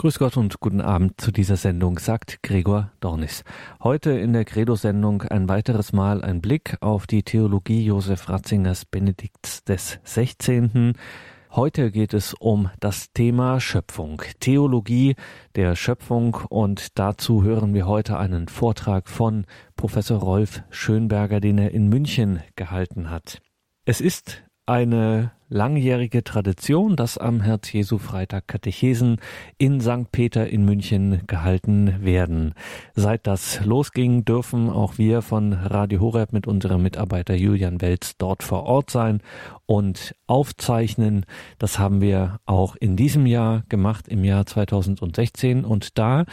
Grüß Gott und guten Abend zu dieser Sendung, sagt Gregor Dornis. Heute in der Credo-Sendung ein weiteres Mal ein Blick auf die Theologie Josef Ratzingers Benedikts des 16. Heute geht es um das Thema Schöpfung, Theologie der Schöpfung und dazu hören wir heute einen Vortrag von Professor Rolf Schönberger, den er in München gehalten hat. Es ist eine langjährige Tradition, dass am Herz-Jesu-Freitag Katechesen in St. Peter in München gehalten werden. Seit das losging, dürfen auch wir von Radio Horeb mit unserem Mitarbeiter Julian Welz dort vor Ort sein und aufzeichnen. Das haben wir auch in diesem Jahr gemacht, im Jahr 2016. Und da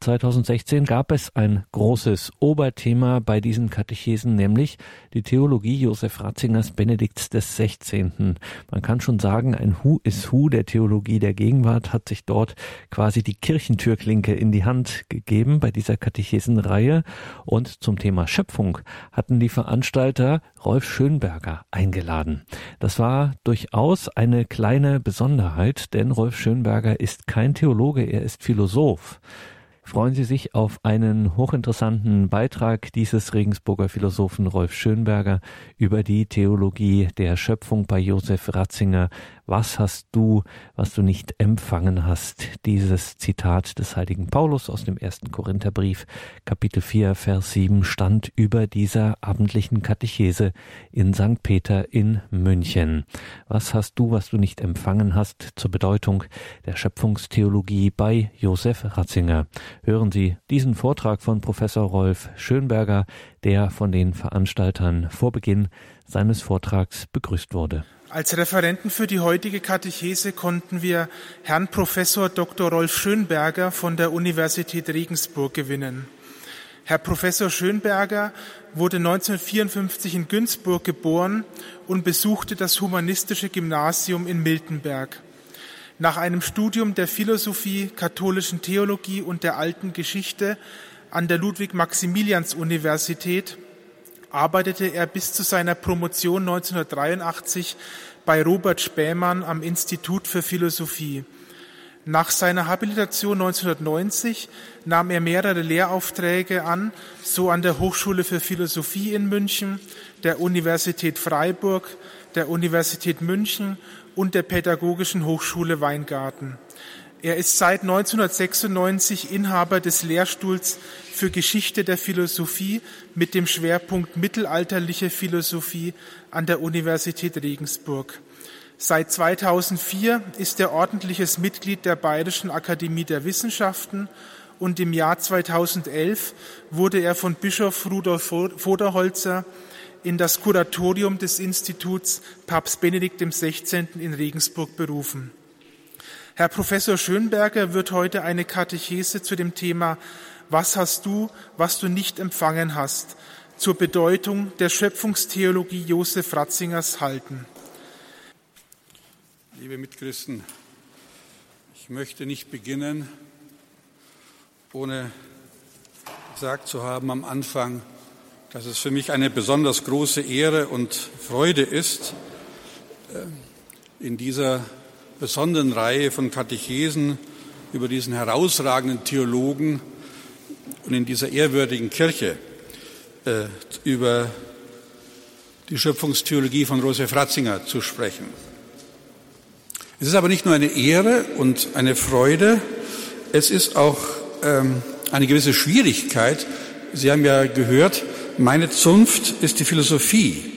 2016 gab es ein großes Oberthema bei diesen Katechesen, nämlich die Theologie Josef Ratzingers Benedikts des 16. Man kann schon sagen, ein Hu is Hu der Theologie der Gegenwart hat sich dort quasi die Kirchentürklinke in die Hand gegeben bei dieser Katechesenreihe. Und zum Thema Schöpfung hatten die Veranstalter Rolf Schönberger eingeladen. Das war durchaus eine kleine Besonderheit, denn Rolf Schönberger ist kein Theologe, er ist Philosoph freuen Sie sich auf einen hochinteressanten Beitrag dieses Regensburger Philosophen Rolf Schönberger über die Theologie der Schöpfung bei Josef Ratzinger. Was hast du, was du nicht empfangen hast? Dieses Zitat des heiligen Paulus aus dem ersten Korintherbrief, Kapitel 4, Vers 7, stand über dieser abendlichen Katechese in St. Peter in München. Was hast du, was du nicht empfangen hast zur Bedeutung der Schöpfungstheologie bei Josef Ratzinger? Hören Sie diesen Vortrag von Professor Rolf Schönberger, der von den Veranstaltern vor Beginn seines Vortrags begrüßt wurde. Als Referenten für die heutige Katechese konnten wir Herrn Professor Dr. Rolf Schönberger von der Universität Regensburg gewinnen. Herr Professor Schönberger wurde 1954 in Günzburg geboren und besuchte das humanistische Gymnasium in Miltenberg. Nach einem Studium der Philosophie, katholischen Theologie und der alten Geschichte an der Ludwig-Maximilians-Universität arbeitete er bis zu seiner Promotion 1983 bei Robert Spähmann am Institut für Philosophie. Nach seiner Habilitation 1990 nahm er mehrere Lehraufträge an, so an der Hochschule für Philosophie in München, der Universität Freiburg, der Universität München und der Pädagogischen Hochschule Weingarten. Er ist seit 1996 Inhaber des Lehrstuhls für Geschichte der Philosophie mit dem Schwerpunkt mittelalterliche Philosophie an der Universität Regensburg. Seit 2004 ist er ordentliches Mitglied der Bayerischen Akademie der Wissenschaften und im Jahr 2011 wurde er von Bischof Rudolf Voderholzer in das Kuratorium des Instituts Papst Benedikt XVI. in Regensburg berufen. Herr Professor Schönberger wird heute eine Katechese zu dem Thema Was hast du, was du nicht empfangen hast, zur Bedeutung der Schöpfungstheologie Josef Ratzingers halten. Liebe Mitchristen, ich möchte nicht beginnen, ohne gesagt zu haben am Anfang, dass es für mich eine besonders große Ehre und Freude ist, äh, in dieser besonderen Reihe von Katechesen über diesen herausragenden Theologen und in dieser ehrwürdigen Kirche äh, über die Schöpfungstheologie von Josef Ratzinger zu sprechen. Es ist aber nicht nur eine Ehre und eine Freude, es ist auch ähm, eine gewisse Schwierigkeit. Sie haben ja gehört, meine Zunft ist die Philosophie.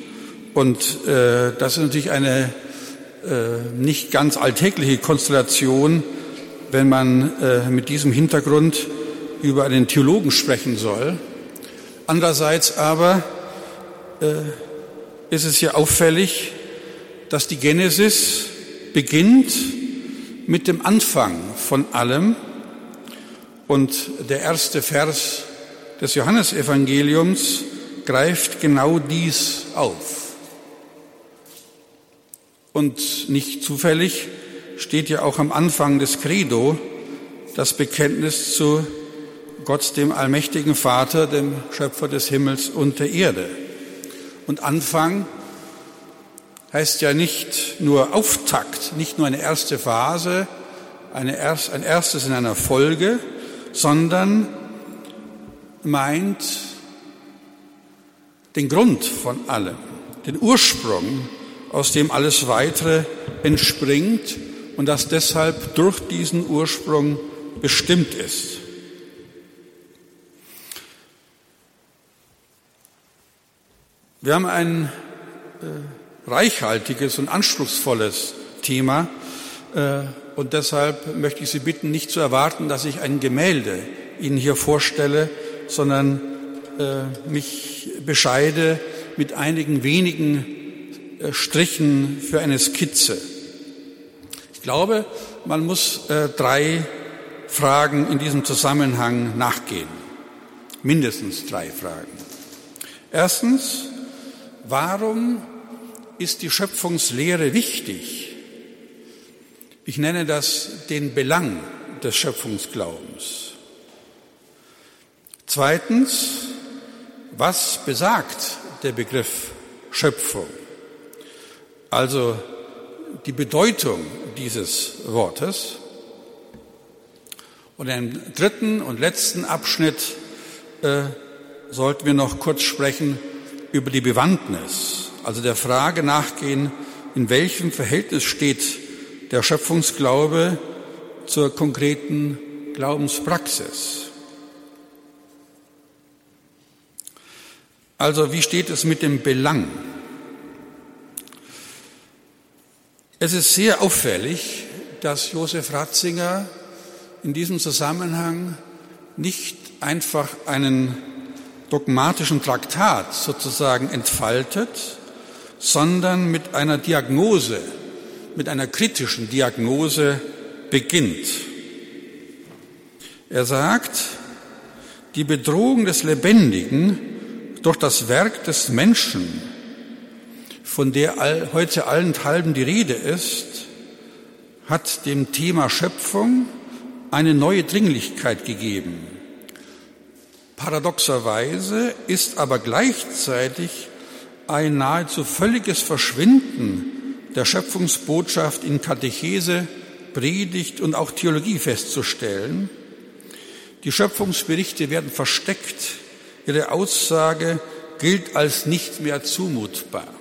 Und äh, das ist natürlich eine nicht ganz alltägliche Konstellation, wenn man äh, mit diesem Hintergrund über einen Theologen sprechen soll. Andererseits aber äh, ist es ja auffällig, dass die Genesis beginnt mit dem Anfang von allem und der erste Vers des Johannesevangeliums greift genau dies auf. Und nicht zufällig steht ja auch am Anfang des Credo das Bekenntnis zu Gott, dem allmächtigen Vater, dem Schöpfer des Himmels und der Erde. Und Anfang heißt ja nicht nur Auftakt, nicht nur eine erste Phase, eine erst, ein erstes in einer Folge, sondern meint den Grund von allem, den Ursprung, aus dem alles Weitere entspringt und das deshalb durch diesen Ursprung bestimmt ist. Wir haben ein äh, reichhaltiges und anspruchsvolles Thema äh, und deshalb möchte ich Sie bitten, nicht zu erwarten, dass ich ein Gemälde Ihnen hier vorstelle, sondern äh, mich bescheide mit einigen wenigen Strichen für eine Skizze. Ich glaube, man muss äh, drei Fragen in diesem Zusammenhang nachgehen. Mindestens drei Fragen. Erstens, warum ist die Schöpfungslehre wichtig? Ich nenne das den Belang des Schöpfungsglaubens. Zweitens, was besagt der Begriff Schöpfung? Also die Bedeutung dieses Wortes. Und im dritten und letzten Abschnitt äh, sollten wir noch kurz sprechen über die Bewandtnis, also der Frage nachgehen, in welchem Verhältnis steht der Schöpfungsglaube zur konkreten Glaubenspraxis. Also wie steht es mit dem Belang? Es ist sehr auffällig, dass Josef Ratzinger in diesem Zusammenhang nicht einfach einen dogmatischen Traktat sozusagen entfaltet, sondern mit einer Diagnose, mit einer kritischen Diagnose beginnt. Er sagt, die Bedrohung des Lebendigen durch das Werk des Menschen von der all, heute allenthalben die Rede ist, hat dem Thema Schöpfung eine neue Dringlichkeit gegeben. Paradoxerweise ist aber gleichzeitig ein nahezu völliges Verschwinden der Schöpfungsbotschaft in Katechese, Predigt und auch Theologie festzustellen. Die Schöpfungsberichte werden versteckt. Ihre Aussage gilt als nicht mehr zumutbar.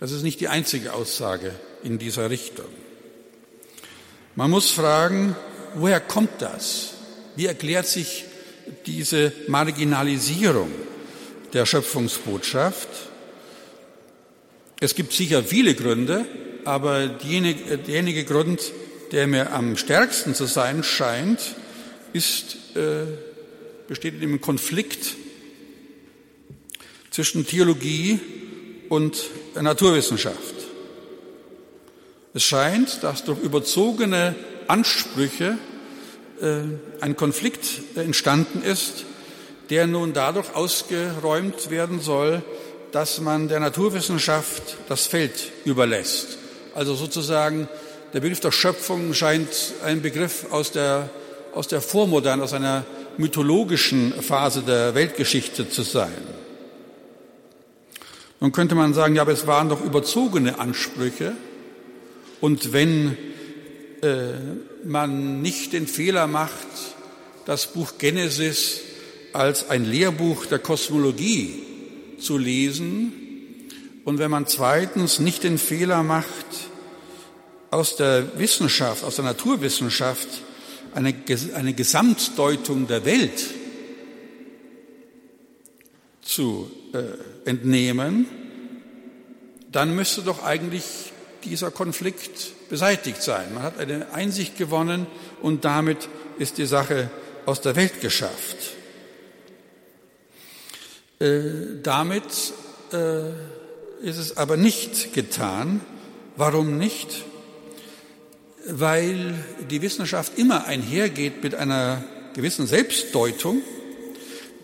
Das ist nicht die einzige Aussage in dieser Richtung. Man muss fragen, woher kommt das? Wie erklärt sich diese Marginalisierung der Schöpfungsbotschaft? Es gibt sicher viele Gründe, aber derjenige Grund, der mir am stärksten zu sein scheint, ist, äh, besteht in dem Konflikt zwischen Theologie und Naturwissenschaft. Es scheint, dass durch überzogene Ansprüche äh, ein Konflikt entstanden ist, der nun dadurch ausgeräumt werden soll, dass man der Naturwissenschaft das Feld überlässt. Also sozusagen der Begriff der Schöpfung scheint ein Begriff aus der, aus der Vormoderne, aus einer mythologischen Phase der Weltgeschichte zu sein. Nun könnte man sagen, ja, aber es waren doch überzogene Ansprüche. Und wenn äh, man nicht den Fehler macht, das Buch Genesis als ein Lehrbuch der Kosmologie zu lesen, und wenn man zweitens nicht den Fehler macht, aus der Wissenschaft, aus der Naturwissenschaft eine, eine Gesamtdeutung der Welt zu äh, entnehmen, dann müsste doch eigentlich dieser Konflikt beseitigt sein. Man hat eine Einsicht gewonnen und damit ist die Sache aus der Welt geschafft. Äh, damit äh, ist es aber nicht getan. Warum nicht? Weil die Wissenschaft immer einhergeht mit einer gewissen Selbstdeutung,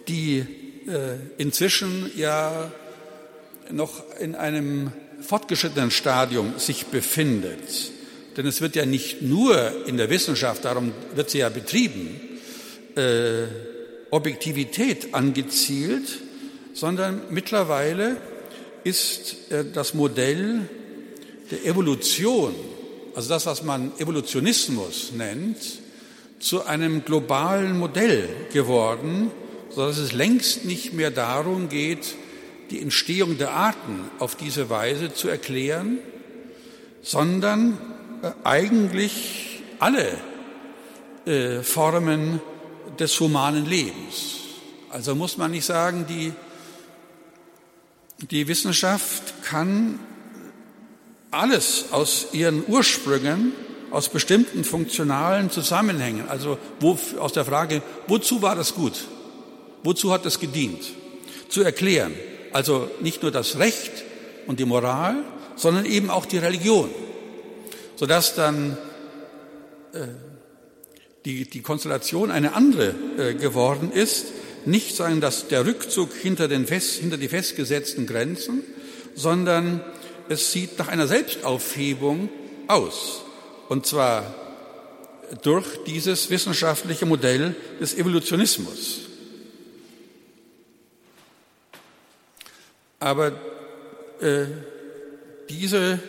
die inzwischen ja noch in einem fortgeschrittenen Stadium sich befindet. Denn es wird ja nicht nur in der Wissenschaft, darum wird sie ja betrieben, äh, Objektivität angezielt, sondern mittlerweile ist äh, das Modell der Evolution also das, was man Evolutionismus nennt, zu einem globalen Modell geworden, sodass es längst nicht mehr darum geht, die Entstehung der Arten auf diese Weise zu erklären, sondern äh, eigentlich alle äh, Formen des humanen Lebens. Also muss man nicht sagen, die, die Wissenschaft kann alles aus ihren Ursprüngen, aus bestimmten funktionalen Zusammenhängen, also wo, aus der Frage, wozu war das gut? Wozu hat es gedient? Zu erklären. Also nicht nur das Recht und die Moral, sondern eben auch die Religion. Sodass dann äh, die, die Konstellation eine andere äh, geworden ist. Nicht sagen, dass der Rückzug hinter, den fest, hinter die festgesetzten Grenzen, sondern es sieht nach einer Selbstaufhebung aus. Und zwar durch dieses wissenschaftliche Modell des Evolutionismus. Aber äh, diese,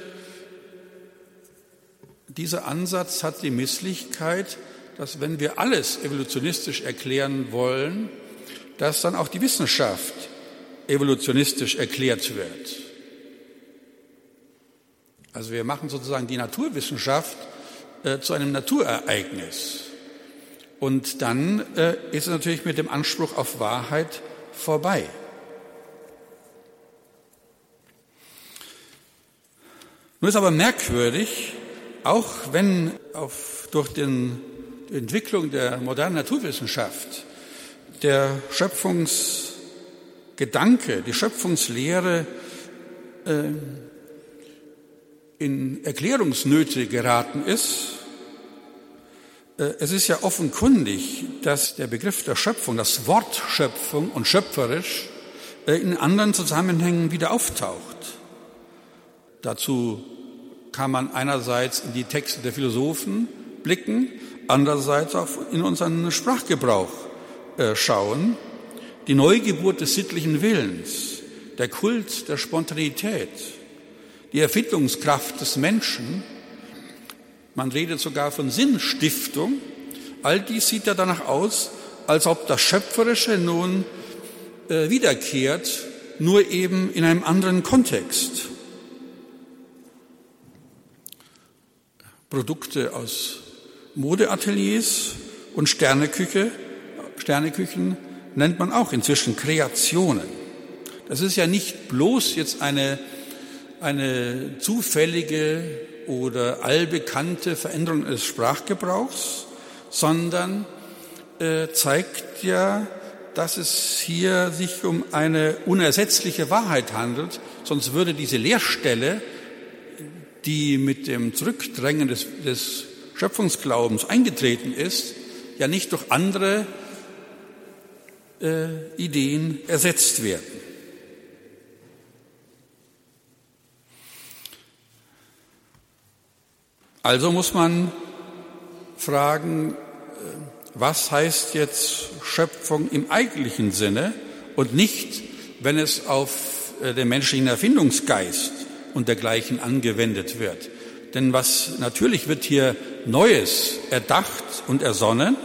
dieser Ansatz hat die Misslichkeit, dass wenn wir alles evolutionistisch erklären wollen, dass dann auch die Wissenschaft evolutionistisch erklärt wird. Also wir machen sozusagen die Naturwissenschaft äh, zu einem Naturereignis. Und dann äh, ist es natürlich mit dem Anspruch auf Wahrheit vorbei. Nun ist aber merkwürdig, auch wenn auf, durch den, die Entwicklung der modernen Naturwissenschaft der Schöpfungsgedanke, die Schöpfungslehre äh, in Erklärungsnöte geraten ist. Äh, es ist ja offenkundig, dass der Begriff der Schöpfung, das Wort Schöpfung und schöpferisch äh, in anderen Zusammenhängen wieder auftaucht. Dazu kann man einerseits in die Texte der Philosophen blicken, andererseits auch in unseren Sprachgebrauch äh, schauen. Die Neugeburt des sittlichen Willens, der Kult der Spontanität, die Erfindungskraft des Menschen, man redet sogar von Sinnstiftung, all dies sieht ja danach aus, als ob das Schöpferische nun äh, wiederkehrt, nur eben in einem anderen Kontext. Produkte aus Modeateliers und Sterneküche, Sterneküchen nennt man auch inzwischen Kreationen. Das ist ja nicht bloß jetzt eine, eine zufällige oder allbekannte Veränderung des Sprachgebrauchs, sondern äh, zeigt ja, dass es hier sich um eine unersetzliche Wahrheit handelt, sonst würde diese Leerstelle die mit dem Zurückdrängen des, des Schöpfungsglaubens eingetreten ist, ja nicht durch andere äh, Ideen ersetzt werden. Also muss man fragen, äh, was heißt jetzt Schöpfung im eigentlichen Sinne und nicht, wenn es auf äh, den menschlichen Erfindungsgeist und dergleichen angewendet wird. Denn was natürlich wird hier Neues erdacht und ersonnen,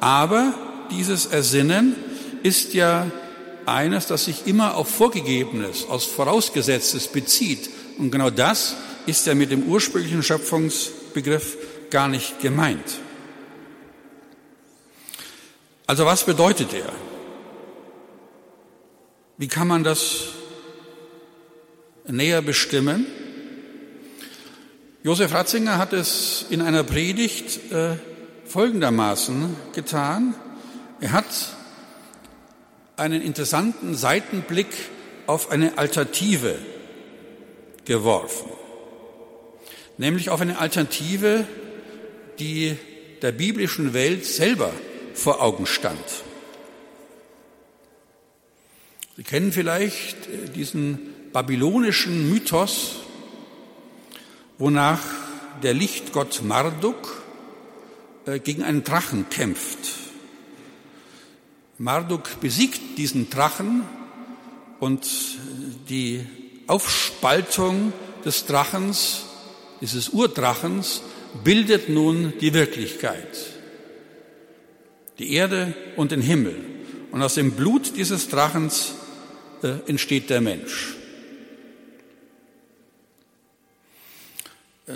aber dieses Ersinnen ist ja eines, das sich immer auf Vorgegebenes, aus Vorausgesetztes bezieht. Und genau das ist ja mit dem ursprünglichen Schöpfungsbegriff gar nicht gemeint. Also was bedeutet er? Wie kann man das näher bestimmen. Josef Ratzinger hat es in einer Predigt äh, folgendermaßen getan. Er hat einen interessanten Seitenblick auf eine Alternative geworfen, nämlich auf eine Alternative, die der biblischen Welt selber vor Augen stand. Sie kennen vielleicht äh, diesen babylonischen Mythos, wonach der Lichtgott Marduk äh, gegen einen Drachen kämpft. Marduk besiegt diesen Drachen und die Aufspaltung des Drachens dieses Urdrachens, bildet nun die Wirklichkeit. Die Erde und den Himmel. Und aus dem Blut dieses Drachens äh, entsteht der Mensch.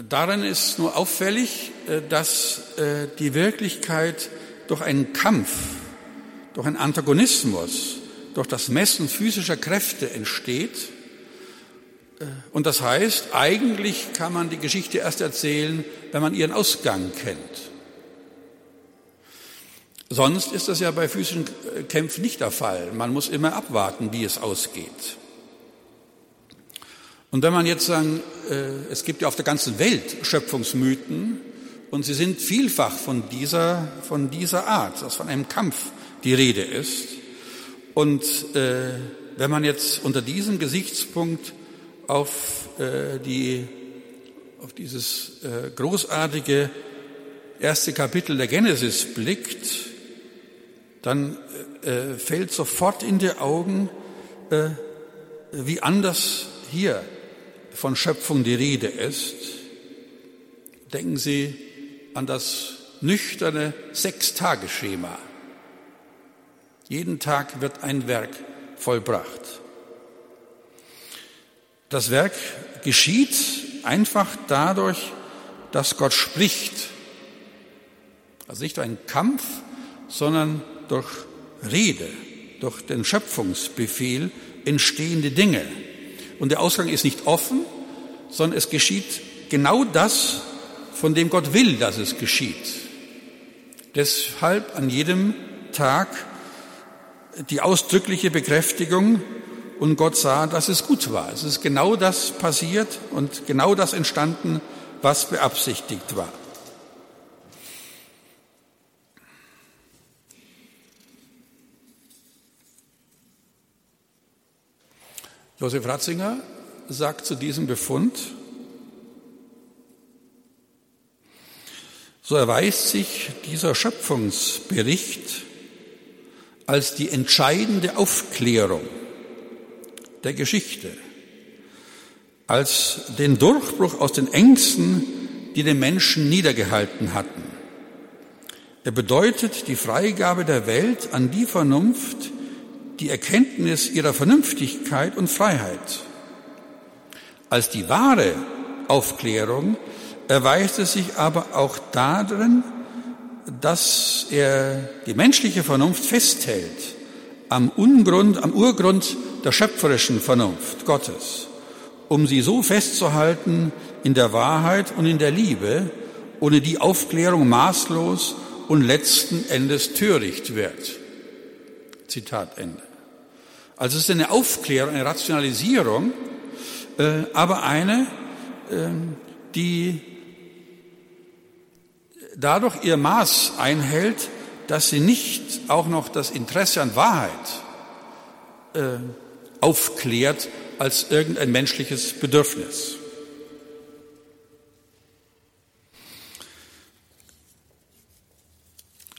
Darin ist nur auffällig, äh, dass äh, die Wirklichkeit durch einen Kampf, durch einen Antagonismus, durch das Messen physischer Kräfte entsteht. Und das heißt, eigentlich kann man die Geschichte erst erzählen, wenn man ihren Ausgang kennt. Sonst ist das ja bei physischen Kämpfen nicht der Fall. Man muss immer abwarten, wie es ausgeht. Und wenn man jetzt sagen, äh, es gibt ja auf der ganzen Welt Schöpfungsmythen und sie sind vielfach von dieser, von dieser Art, dass von einem Kampf die Rede ist. Und äh, wenn man jetzt unter diesem Gesichtspunkt auf äh, die, auf dieses großartige erste Kapitel der Genesis blickt, dann fällt sofort in die Augen, wie anders hier von Schöpfung die Rede ist, denken Sie an das nüchterne Sechstageschema. Jeden Tag wird ein Werk vollbracht. Das Werk geschieht einfach dadurch, dass Gott spricht. Also nicht ein Kampf, sondern durch Rede, durch den Schöpfungsbefehl entstehende Dinge. Und der Ausgang ist nicht offen, sondern es geschieht genau das, von dem Gott will, dass es geschieht. Deshalb an jedem Tag die ausdrückliche Bekräftigung und Gott sah, dass es gut war. Es ist genau das passiert und genau das entstanden, was beabsichtigt war. Josef Ratzinger sagt zu diesem Befund, so erweist sich dieser Schöpfungsbericht als die entscheidende Aufklärung der Geschichte, als den Durchbruch aus den Ängsten, die den Menschen niedergehalten hatten. Er bedeutet die Freigabe der Welt an die Vernunft, die Erkenntnis ihrer Vernünftigkeit und Freiheit. Als die wahre Aufklärung erweist es sich aber auch darin, dass er die menschliche Vernunft festhält am Ungrund, am Urgrund der schöpferischen Vernunft Gottes, um sie so festzuhalten in der Wahrheit und in der Liebe, ohne die Aufklärung maßlos und letzten Endes töricht wird. Zitat Ende. Also es ist eine Aufklärung, eine Rationalisierung, äh, aber eine, äh, die dadurch ihr Maß einhält, dass sie nicht auch noch das Interesse an Wahrheit äh, aufklärt als irgendein menschliches Bedürfnis.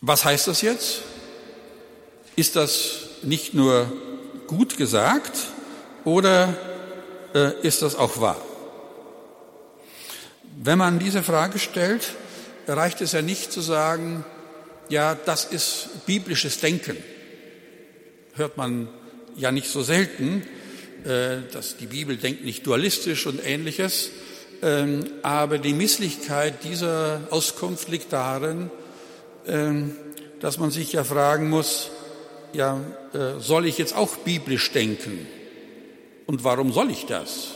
Was heißt das jetzt? Ist das nicht nur gut gesagt oder äh, ist das auch wahr? Wenn man diese Frage stellt, reicht es ja nicht zu sagen, ja, das ist biblisches Denken. Hört man ja nicht so selten, äh, dass die Bibel denkt nicht dualistisch und ähnliches. Ähm, aber die Misslichkeit dieser Auskunft liegt darin, ähm, dass man sich ja fragen muss, ja, äh, soll ich jetzt auch biblisch denken? Und warum soll ich das?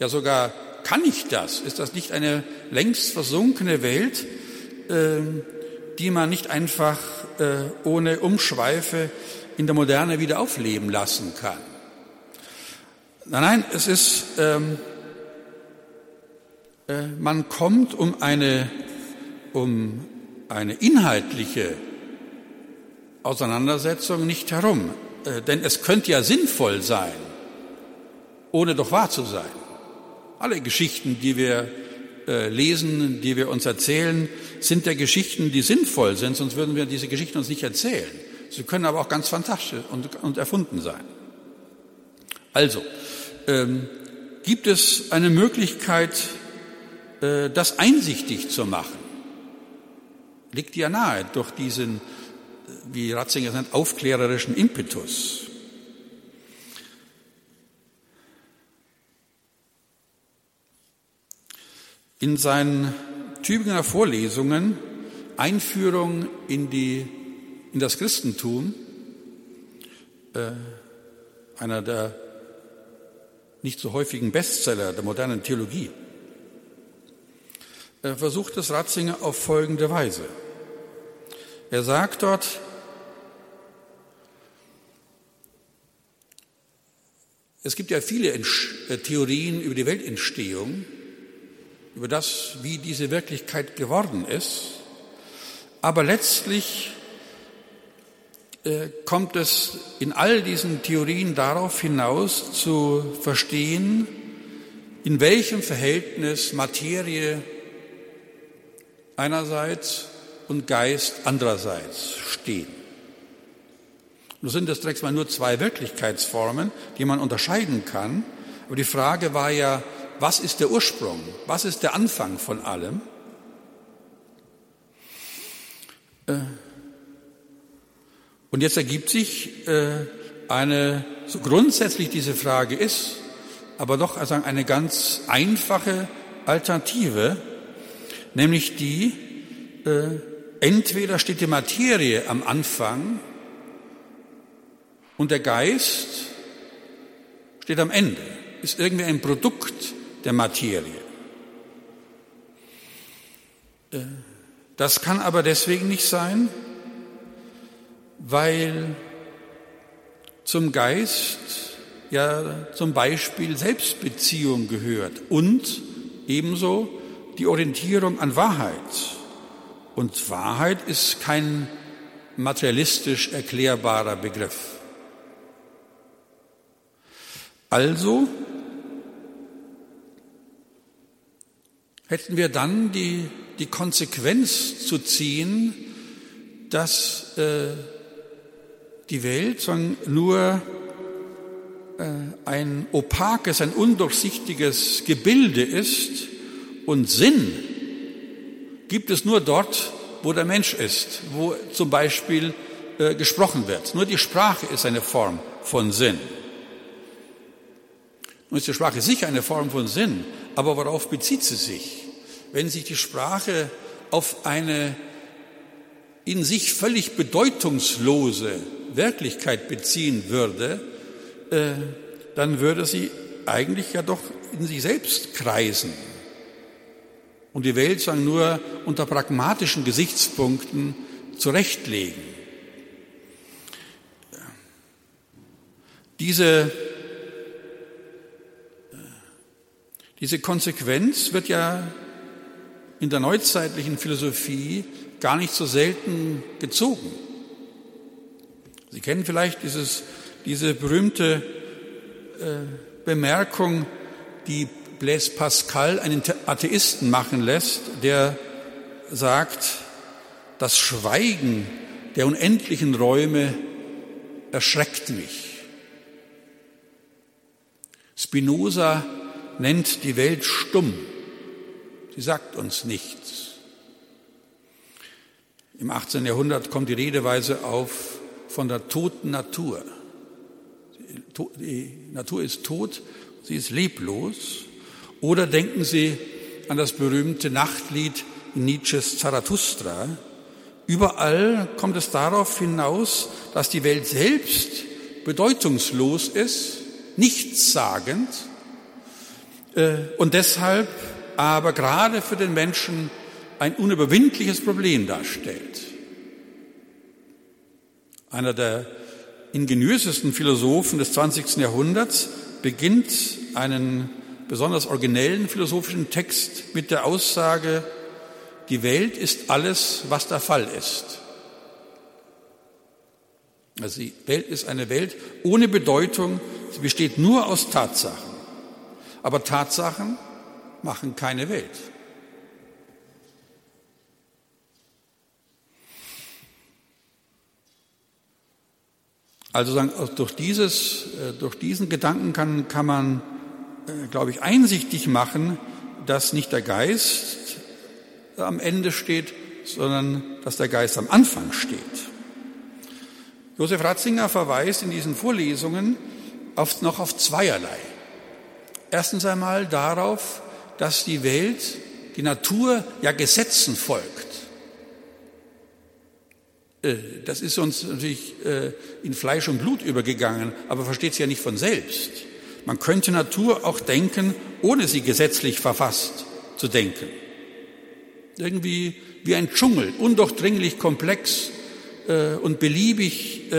Ja, sogar kann ich das? Ist das nicht eine längst versunkene Welt, äh, die man nicht einfach äh, ohne Umschweife in der Moderne wieder aufleben lassen kann? Nein, nein, es ist, ähm, äh, man kommt um eine, um eine inhaltliche Auseinandersetzung nicht herum. Äh, denn es könnte ja sinnvoll sein, ohne doch wahr zu sein. Alle Geschichten, die wir äh, lesen, die wir uns erzählen, sind ja Geschichten, die sinnvoll sind, sonst würden wir diese Geschichten uns nicht erzählen. Sie können aber auch ganz fantastisch und, und erfunden sein. Also, ähm, gibt es eine Möglichkeit, äh, das einsichtig zu machen. Liegt ja nahe durch diesen, wie Ratzinger sagt, aufklärerischen Impetus. In seinen Tübinger Vorlesungen Einführung in, die, in das Christentum, äh, einer der nicht so häufigen Bestseller der modernen Theologie, äh, versucht es Ratzinger auf folgende Weise. Er sagt dort, es gibt ja viele äh, Theorien über die Weltentstehung, über das, wie diese Wirklichkeit geworden ist. Aber letztlich äh, kommt es in all diesen Theorien darauf hinaus zu verstehen, in welchem Verhältnis Materie einerseits und Geist andererseits stehen. Nun sind das zunächst mal nur zwei Wirklichkeitsformen, die man unterscheiden kann. Aber die Frage war ja, was ist der Ursprung? Was ist der Anfang von allem? Äh, und jetzt ergibt sich äh, eine, so grundsätzlich diese Frage ist, aber doch also eine ganz einfache Alternative, nämlich die, äh, entweder steht die Materie am Anfang und der Geist steht am Ende, ist irgendwie ein Produkt der Materie. Äh, das kann aber deswegen nicht sein, weil zum Geist ja zum Beispiel Selbstbeziehung gehört und ebenso die Orientierung an Wahrheit. Und Wahrheit ist kein materialistisch erklärbarer Begriff. Also hätten wir dann die, die Konsequenz zu ziehen, dass äh, die Welt nur äh, ein opakes, ein undurchsichtiges Gebilde ist und Sinn gibt es nur dort, wo der Mensch ist, wo zum Beispiel äh, gesprochen wird. Nur die Sprache ist eine Form von Sinn. Nun ist die Sprache sicher eine Form von Sinn, aber worauf bezieht sie sich? wenn sich die Sprache auf eine in sich völlig bedeutungslose Wirklichkeit beziehen würde, äh, dann würde sie eigentlich ja doch in sich selbst kreisen und die Welt sagen nur unter pragmatischen Gesichtspunkten zurechtlegen. Diese, äh, diese Konsequenz wird ja in der neuzeitlichen Philosophie gar nicht so selten gezogen. Sie kennen vielleicht dieses, diese berühmte äh, Bemerkung, die Blaise Pascal einen Atheisten machen lässt, der sagt, das Schweigen der unendlichen Räume erschreckt mich. Spinoza nennt die Welt stumm. Sie sagt uns nichts. Im 18. Jahrhundert kommt die Redeweise auf von der toten Natur. Die Natur ist tot, sie ist leblos. Oder denken Sie an das berühmte Nachtlied in Nietzsches Zarathustra. Überall kommt es darauf hinaus, dass die Welt selbst bedeutungslos ist, nichtssagend und deshalb aber gerade für den Menschen ein unüberwindliches Problem darstellt. Einer der ingeniösesten Philosophen des 20. Jahrhunderts beginnt einen besonders originellen philosophischen Text mit der Aussage, die Welt ist alles, was der Fall ist. Also die Welt ist eine Welt ohne Bedeutung, sie besteht nur aus Tatsachen. Aber Tatsachen machen keine Welt. Also durch, dieses, äh, durch diesen Gedanken kann, kann man, äh, glaube ich, einsichtig machen, dass nicht der Geist am Ende steht, sondern dass der Geist am Anfang steht. Josef Ratzinger verweist in diesen Vorlesungen auf, noch auf zweierlei. Erstens einmal darauf, dass die Welt, die Natur ja Gesetzen folgt. Äh, das ist uns natürlich äh, in Fleisch und Blut übergegangen, aber versteht sie ja nicht von selbst. Man könnte Natur auch denken, ohne sie gesetzlich verfasst zu denken. Irgendwie wie ein Dschungel, undurchdringlich komplex äh, und beliebig,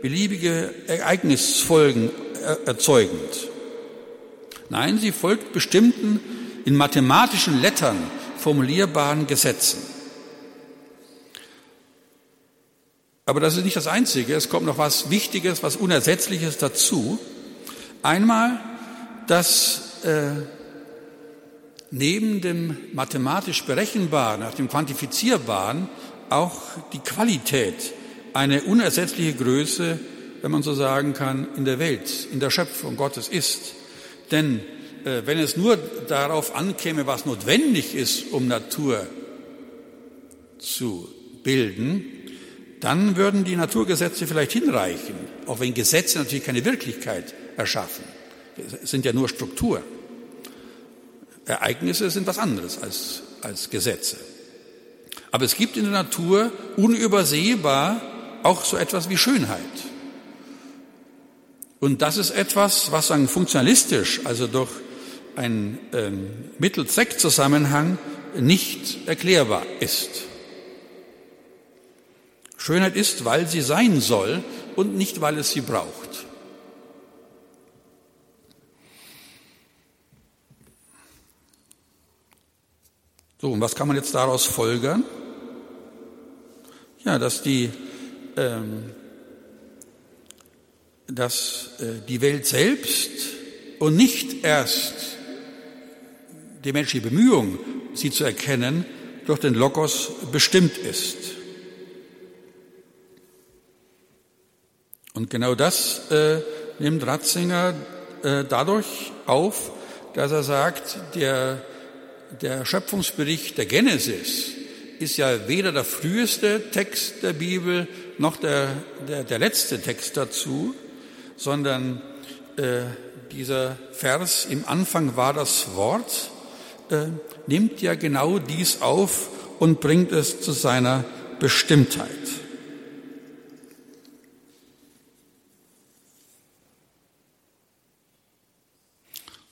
beliebige Ereignisfolgen erzeugend. Nein, sie folgt bestimmten in mathematischen Lettern formulierbaren Gesetzen. Aber das ist nicht das Einzige. Es kommt noch was Wichtiges, was Unersetzliches dazu. Einmal, dass äh, neben dem mathematisch Berechenbaren, nach dem Quantifizierbaren, auch die Qualität eine unersetzliche Größe, wenn man so sagen kann, in der Welt, in der Schöpfung Gottes ist. Denn äh, wenn es nur darauf ankäme, was notwendig ist, um Natur zu bilden, dann würden die Naturgesetze vielleicht hinreichen, auch wenn Gesetze natürlich keine Wirklichkeit erschaffen. Es sind ja nur Strukturen. Ereignisse sind was anderes als, als Gesetze. Aber es gibt in der Natur unübersehbar auch so etwas wie Schönheit. Und das ist etwas, was dann funktionalistisch, also durch einen ähm, Mittel-Zweck-Zusammenhang nicht erklärbar ist. Schönheit ist, weil sie sein soll und nicht, weil es sie braucht. So, und was kann man jetzt daraus folgern? Ja, dass die, ähm, dass äh, die Welt selbst und nicht erst die menschliche Bemühung, sie zu erkennen, durch den Logos bestimmt ist. Und genau das äh, nimmt Ratzinger äh, dadurch auf, dass er sagt, der, der Schöpfungsbericht der Genesis ist ja weder der früheste Text der Bibel noch der, der, der letzte Text dazu, sondern äh, dieser Vers, im Anfang war das Wort, äh, nimmt ja genau dies auf und bringt es zu seiner Bestimmtheit.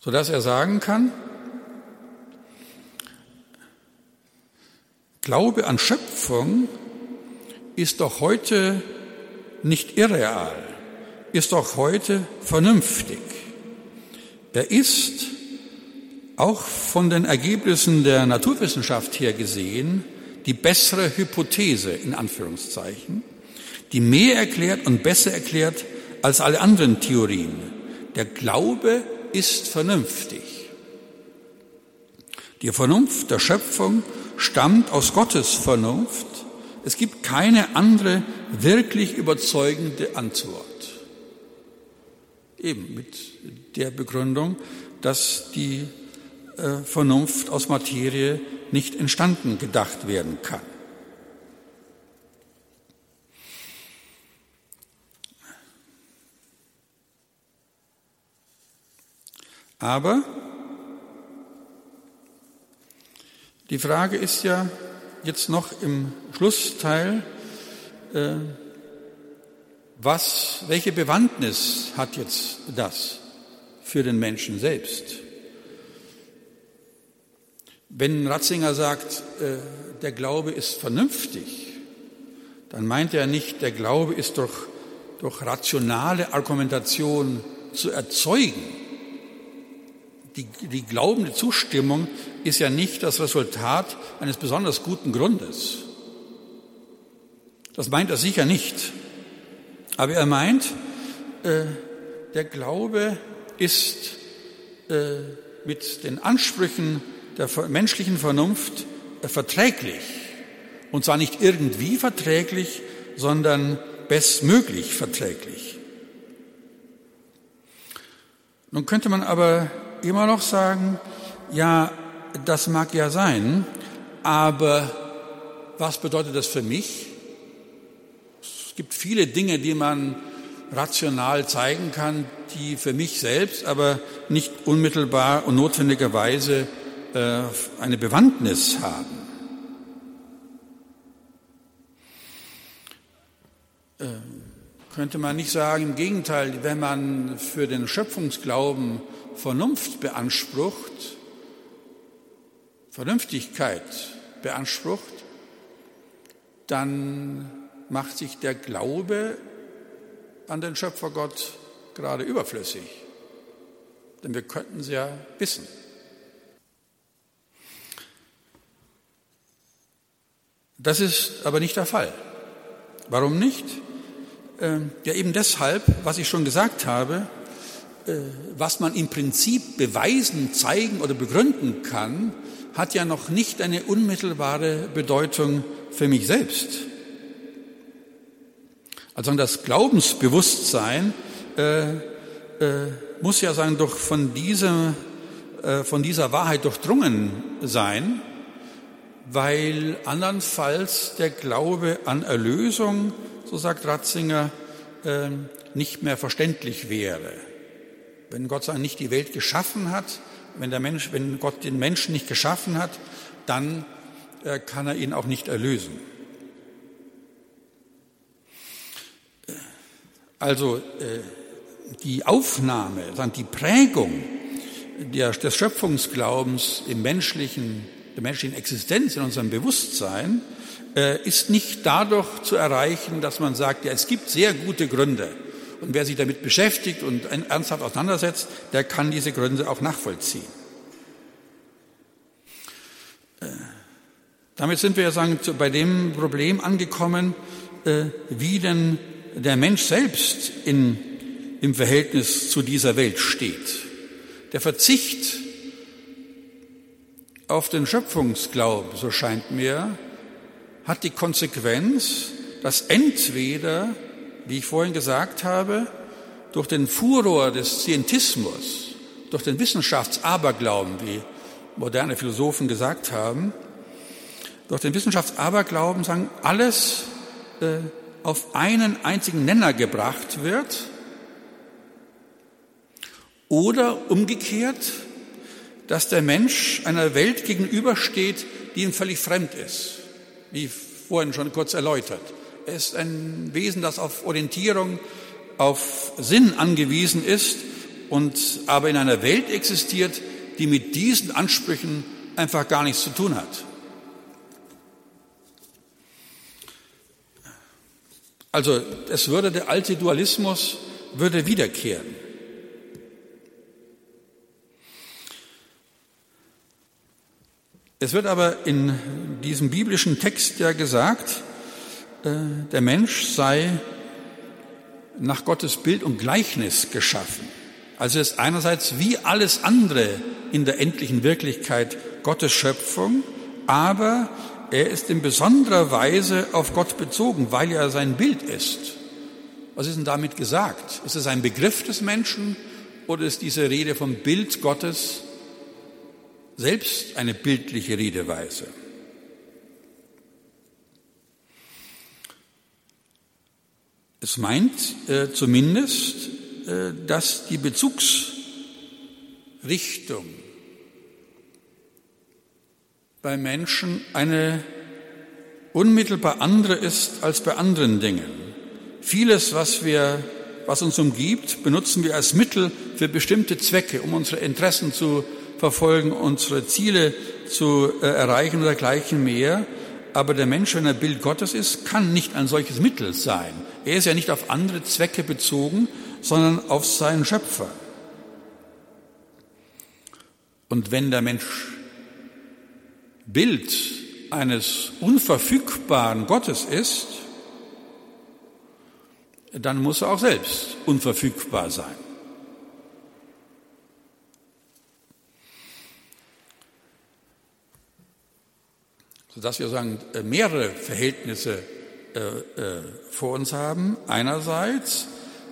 sodass er sagen kann, Glaube an Schöpfung ist doch heute nicht irreal, ist doch heute vernünftig. Er ist auch von den Ergebnissen der Naturwissenschaft her gesehen die bessere Hypothese in Anführungszeichen, die mehr erklärt und besser erklärt als alle anderen Theorien. Der Glaube ist vernünftig. Die Vernunft der Schöpfung stammt aus Gottes Vernunft. Es gibt keine andere wirklich überzeugende Antwort. Eben mit der Begründung, dass die äh, Vernunft aus Materie nicht entstanden gedacht werden kann. Aber die Frage ist ja jetzt noch im Schlussteil, äh, was, welche Bewandtnis hat jetzt das für den Menschen selbst? Wenn Ratzinger sagt, äh, der Glaube ist vernünftig, dann meint er nicht, der Glaube ist durch, durch rationale Argumentation zu erzeugen, die, die glaubende Zustimmung ist ja nicht das Resultat eines besonders guten Grundes. Das meint er sicher nicht. Aber er meint, äh, der Glaube ist äh, mit den Ansprüchen der menschlichen Vernunft äh, verträglich. Und zwar nicht irgendwie verträglich, sondern bestmöglich verträglich. Nun könnte man aber immer noch sagen, ja, das mag ja sein, aber was bedeutet das für mich? Es gibt viele Dinge, die man rational zeigen kann, die für mich selbst aber nicht unmittelbar und notwendigerweise äh, eine Bewandtnis haben. Äh, könnte man nicht sagen, im Gegenteil, wenn man für den Schöpfungsglauben Vernunft beansprucht, Vernünftigkeit beansprucht, dann macht sich der Glaube an den Schöpfergott gerade überflüssig. Denn wir könnten es ja wissen. Das ist aber nicht der Fall. Warum nicht? Ähm, ja, eben deshalb, was ich schon gesagt habe, äh, was man im Prinzip beweisen, zeigen oder begründen kann, hat ja noch nicht eine unmittelbare Bedeutung für mich selbst. Also das Glaubensbewusstsein äh, äh, muss ja sagen, doch von, diesem, äh, von dieser Wahrheit durchdrungen sein, weil andernfalls der Glaube an Erlösung, so sagt Ratzinger, äh, nicht mehr verständlich wäre. Wenn Gott sagen, nicht die Welt geschaffen hat, wenn, der Mensch, wenn Gott den Menschen nicht geschaffen hat, dann äh, kann er ihn auch nicht erlösen. Also äh, die Aufnahme, die Prägung des Schöpfungsglaubens im menschlichen, der menschlichen Existenz, in unserem Bewusstsein, äh, ist nicht dadurch zu erreichen, dass man sagt, ja, es gibt sehr gute Gründe. Und wer sich damit beschäftigt und ernsthaft auseinandersetzt, der kann diese Gründe auch nachvollziehen. Damit sind wir ja sagen, bei dem Problem angekommen, äh, wie denn der Mensch selbst in, im Verhältnis zu dieser Welt steht. Der Verzicht auf den Schöpfungsglauben, so scheint mir, hat die Konsequenz, dass entweder, wie ich vorhin gesagt habe, durch den Furor des Scientismus, durch den Wissenschaftsaberglauben, wie moderne Philosophen gesagt haben, durch den Wissenschaftsaberglauben sagen, alles äh, auf einen einzigen Nenner gebracht wird oder umgekehrt, dass der Mensch einer Welt gegenübersteht, die ihm völlig fremd ist, wie vorhin schon kurz erläutert. Er ist ein Wesen, das auf Orientierung, auf Sinn angewiesen ist und aber in einer Welt existiert, die mit diesen Ansprüchen einfach gar nichts zu tun hat. Also es würde der alte Dualismus würde wiederkehren. Es wird aber in diesem biblischen Text ja gesagt, äh, der Mensch sei nach Gottes Bild und Gleichnis geschaffen. Also ist einerseits wie alles andere in der endlichen Wirklichkeit Gottes Schöpfung, aber er ist in besonderer Weise auf Gott bezogen, weil er sein Bild ist. Was ist denn damit gesagt? Ist es ein Begriff des Menschen oder ist diese Rede vom Bild Gottes selbst eine bildliche Redeweise? Es meint äh, zumindest, äh, dass die Bezugsrichtung bei Menschen eine unmittelbar andere ist als bei anderen Dingen. Vieles, was wir, was uns umgibt, benutzen wir als Mittel für bestimmte Zwecke, um unsere Interessen zu verfolgen, unsere Ziele zu äh, erreichen oder dergleichen mehr. Aber der Mensch, wenn er Bild Gottes ist, kann nicht ein solches Mittel sein. Er ist ja nicht auf andere Zwecke bezogen, sondern auf seinen Schöpfer. Und wenn der Mensch Bild eines unverfügbaren Gottes ist, dann muss er auch selbst unverfügbar sein. Sodass wir sagen, äh, mehrere Verhältnisse äh, äh, vor uns haben. Einerseits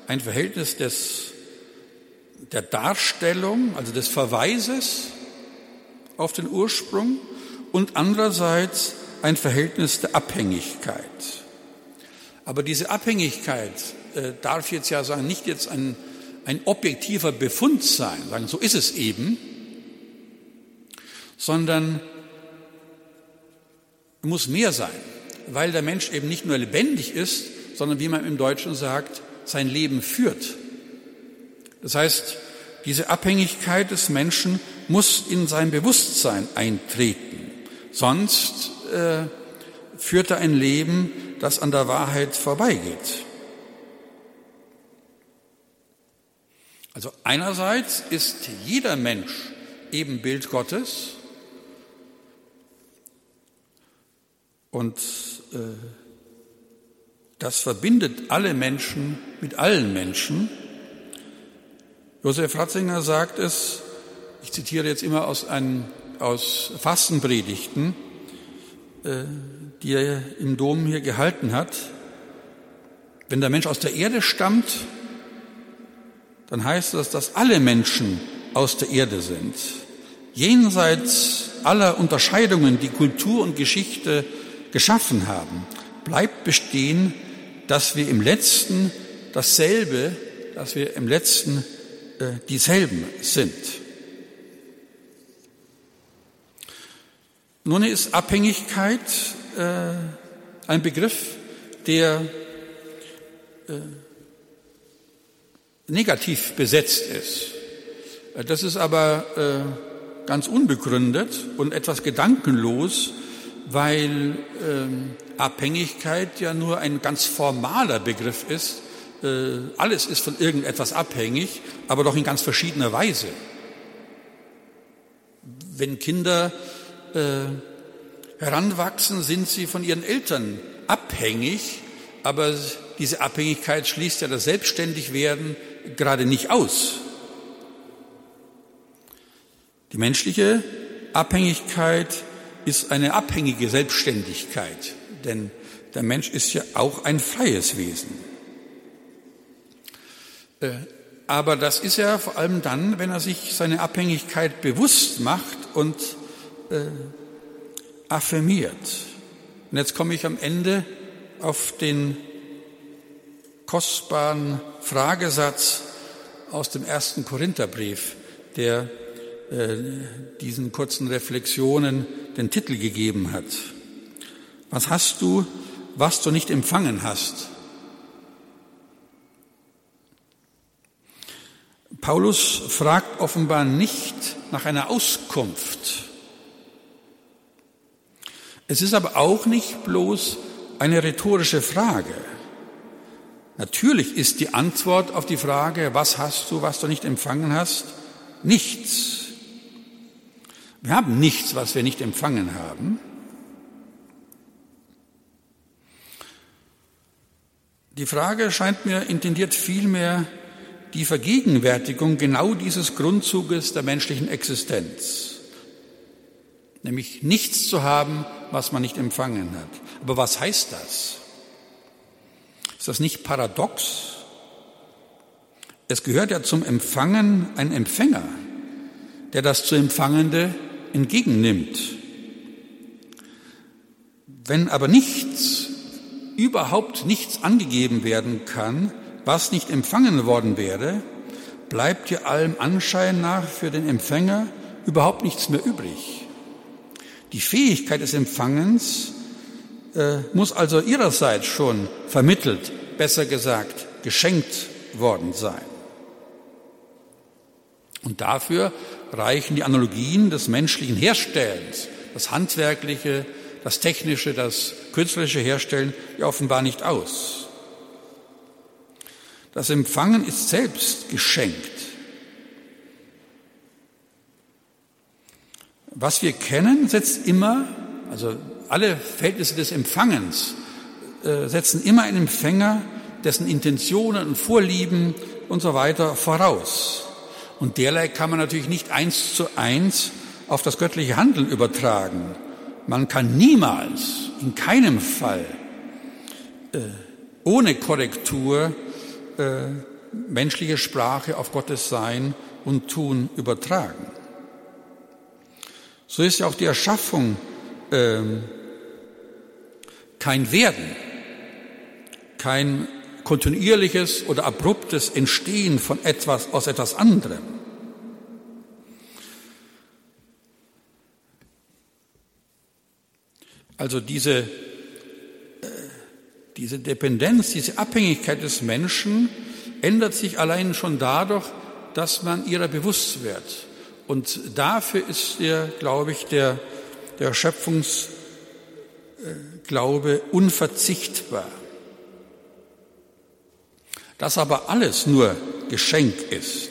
ein Verhältnis des, der Darstellung, also des Verweises auf den Ursprung und andererseits ein Verhältnis der Abhängigkeit. Aber diese Abhängigkeit äh, darf jetzt ja sagen, nicht jetzt ein, ein objektiver Befund sein, sagen, so ist es eben, sondern muss mehr sein, weil der Mensch eben nicht nur lebendig ist, sondern wie man im Deutschen sagt, sein Leben führt. Das heißt, diese Abhängigkeit des Menschen muss in sein Bewusstsein eintreten. Sonst äh, führt er ein Leben, das an der Wahrheit vorbeigeht. Also einerseits ist jeder Mensch eben Bild Gottes und äh, das verbindet alle Menschen mit allen Menschen. Josef Ratzinger sagt es, ich zitiere jetzt immer aus, einem, aus Fastenpredigten, äh, die er im Dom hier gehalten hat. Wenn der Mensch aus der Erde stammt, dann heißt das, dass alle Menschen aus der Erde sind. Jenseits aller Unterscheidungen, die Kultur und Geschichte geschaffen haben, bleibt bestehen, dass wir im letzten dasselbe, dass wir im letzten äh, dieselben sind. Nun ist Abhängigkeit äh, ein Begriff, der äh, negativ besetzt ist. Das ist aber äh, ganz unbegründet und etwas gedankenlos, weil ähm, Abhängigkeit ja nur ein ganz formaler Begriff ist. Äh, alles ist von irgendetwas abhängig, aber doch in ganz verschiedener Weise. Wenn Kinder äh, heranwachsen, sind sie von ihren Eltern abhängig, aber diese Abhängigkeit schließt ja das Selbstständigwerden gerade nicht aus. Die menschliche Abhängigkeit ist eine abhängige Selbstständigkeit, denn der Mensch ist ja auch ein freies Wesen. Äh, aber das ist er vor allem dann, wenn er sich seine Abhängigkeit bewusst macht und äh, affirmiert. Und jetzt komme ich am Ende auf den kostbaren Fragesatz aus dem ersten Korintherbrief, der äh, diesen kurzen Reflexionen den Titel gegeben hat. Was hast du, was du nicht empfangen hast? Paulus fragt offenbar nicht nach einer Auskunft. Es ist aber auch nicht bloß eine rhetorische Frage. Natürlich ist die Antwort auf die Frage, was hast du, was du nicht empfangen hast, nichts. Wir haben nichts, was wir nicht empfangen haben. Die Frage scheint mir intendiert vielmehr die Vergegenwärtigung genau dieses Grundzuges der menschlichen Existenz, nämlich nichts zu haben, was man nicht empfangen hat. Aber was heißt das? Ist das nicht paradox? Es gehört ja zum Empfangen ein Empfänger, der das zu Empfangende entgegennimmt. Wenn aber nichts, überhaupt nichts angegeben werden kann, was nicht empfangen worden wäre, bleibt ja allem Anschein nach für den Empfänger überhaupt nichts mehr übrig. Die Fähigkeit des Empfangens äh, muss also ihrerseits schon vermittelt, besser gesagt, geschenkt worden sein. Und dafür reichen die Analogien des menschlichen Herstellens, das handwerkliche, das technische, das künstlerische Herstellen ja offenbar nicht aus. Das Empfangen ist selbst geschenkt. Was wir kennen, setzt immer, also alle Verhältnisse des Empfangens äh, setzen immer einen Empfänger, dessen Intentionen und Vorlieben und so weiter voraus. Und derlei kann man natürlich nicht eins zu eins auf das göttliche Handeln übertragen. Man kann niemals, in keinem Fall, äh, ohne Korrektur äh, menschliche Sprache auf Gottes Sein und Tun übertragen. So ist ja auch die Erschaffung äh, kein Werden, kein kontinuierliches oder abruptes Entstehen von etwas aus etwas anderem. Also diese, äh, diese Dependenz, diese Abhängigkeit des Menschen ändert sich allein schon dadurch, dass man ihrer bewusst wird. Und dafür ist der, glaube ich, der, der Schöpfungsglaube unverzichtbar. Dass aber alles nur Geschenk ist,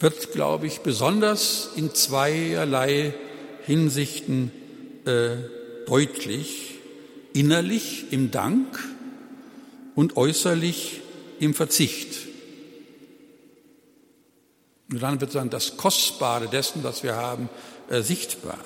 wird, glaube ich, besonders in zweierlei Hinsichten äh, deutlich, innerlich im Dank und äußerlich im Verzicht. Nur dann wird dann das Kostbare dessen, was wir haben, äh, sichtbar.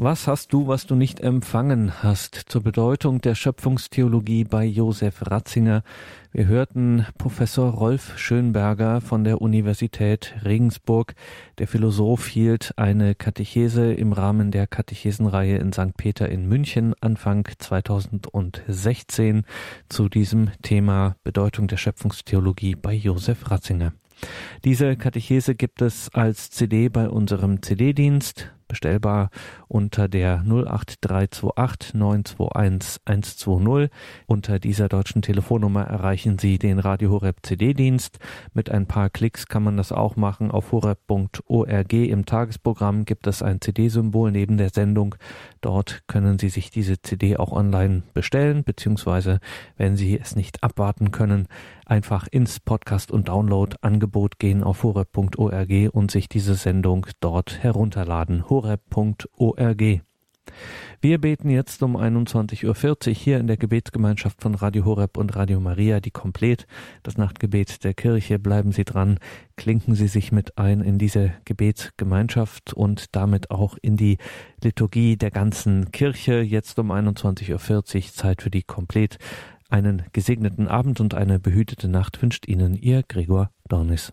Was hast du, was du nicht empfangen hast? Zur Bedeutung der Schöpfungstheologie bei Josef Ratzinger. Wir hörten Professor Rolf Schönberger von der Universität Regensburg. Der Philosoph hielt eine Katechese im Rahmen der Katechesenreihe in St. Peter in München Anfang 2016 zu diesem Thema Bedeutung der Schöpfungstheologie bei Josef Ratzinger. Diese Katechese gibt es als CD bei unserem CD-Dienst bestellbar unter der 08328 921 120. Unter dieser deutschen Telefonnummer erreichen Sie den Radio Horeb CD-Dienst. Mit ein paar Klicks kann man das auch machen. Auf horeb.org im Tagesprogramm gibt es ein CD-Symbol neben der Sendung. Dort können Sie sich diese CD auch online bestellen, beziehungsweise wenn Sie es nicht abwarten können, einfach ins Podcast- und Download-Angebot gehen auf horeb.org und sich diese Sendung dort herunterladen. horeb.org. Wir beten jetzt um 21.40 Uhr hier in der Gebetsgemeinschaft von Radio Horeb und Radio Maria, die komplett das Nachtgebet der Kirche. Bleiben Sie dran, klinken Sie sich mit ein in diese Gebetsgemeinschaft und damit auch in die Liturgie der ganzen Kirche. Jetzt um 21.40 Uhr Zeit für die komplett einen gesegneten Abend und eine behütete Nacht wünscht Ihnen Ihr Gregor Dornis.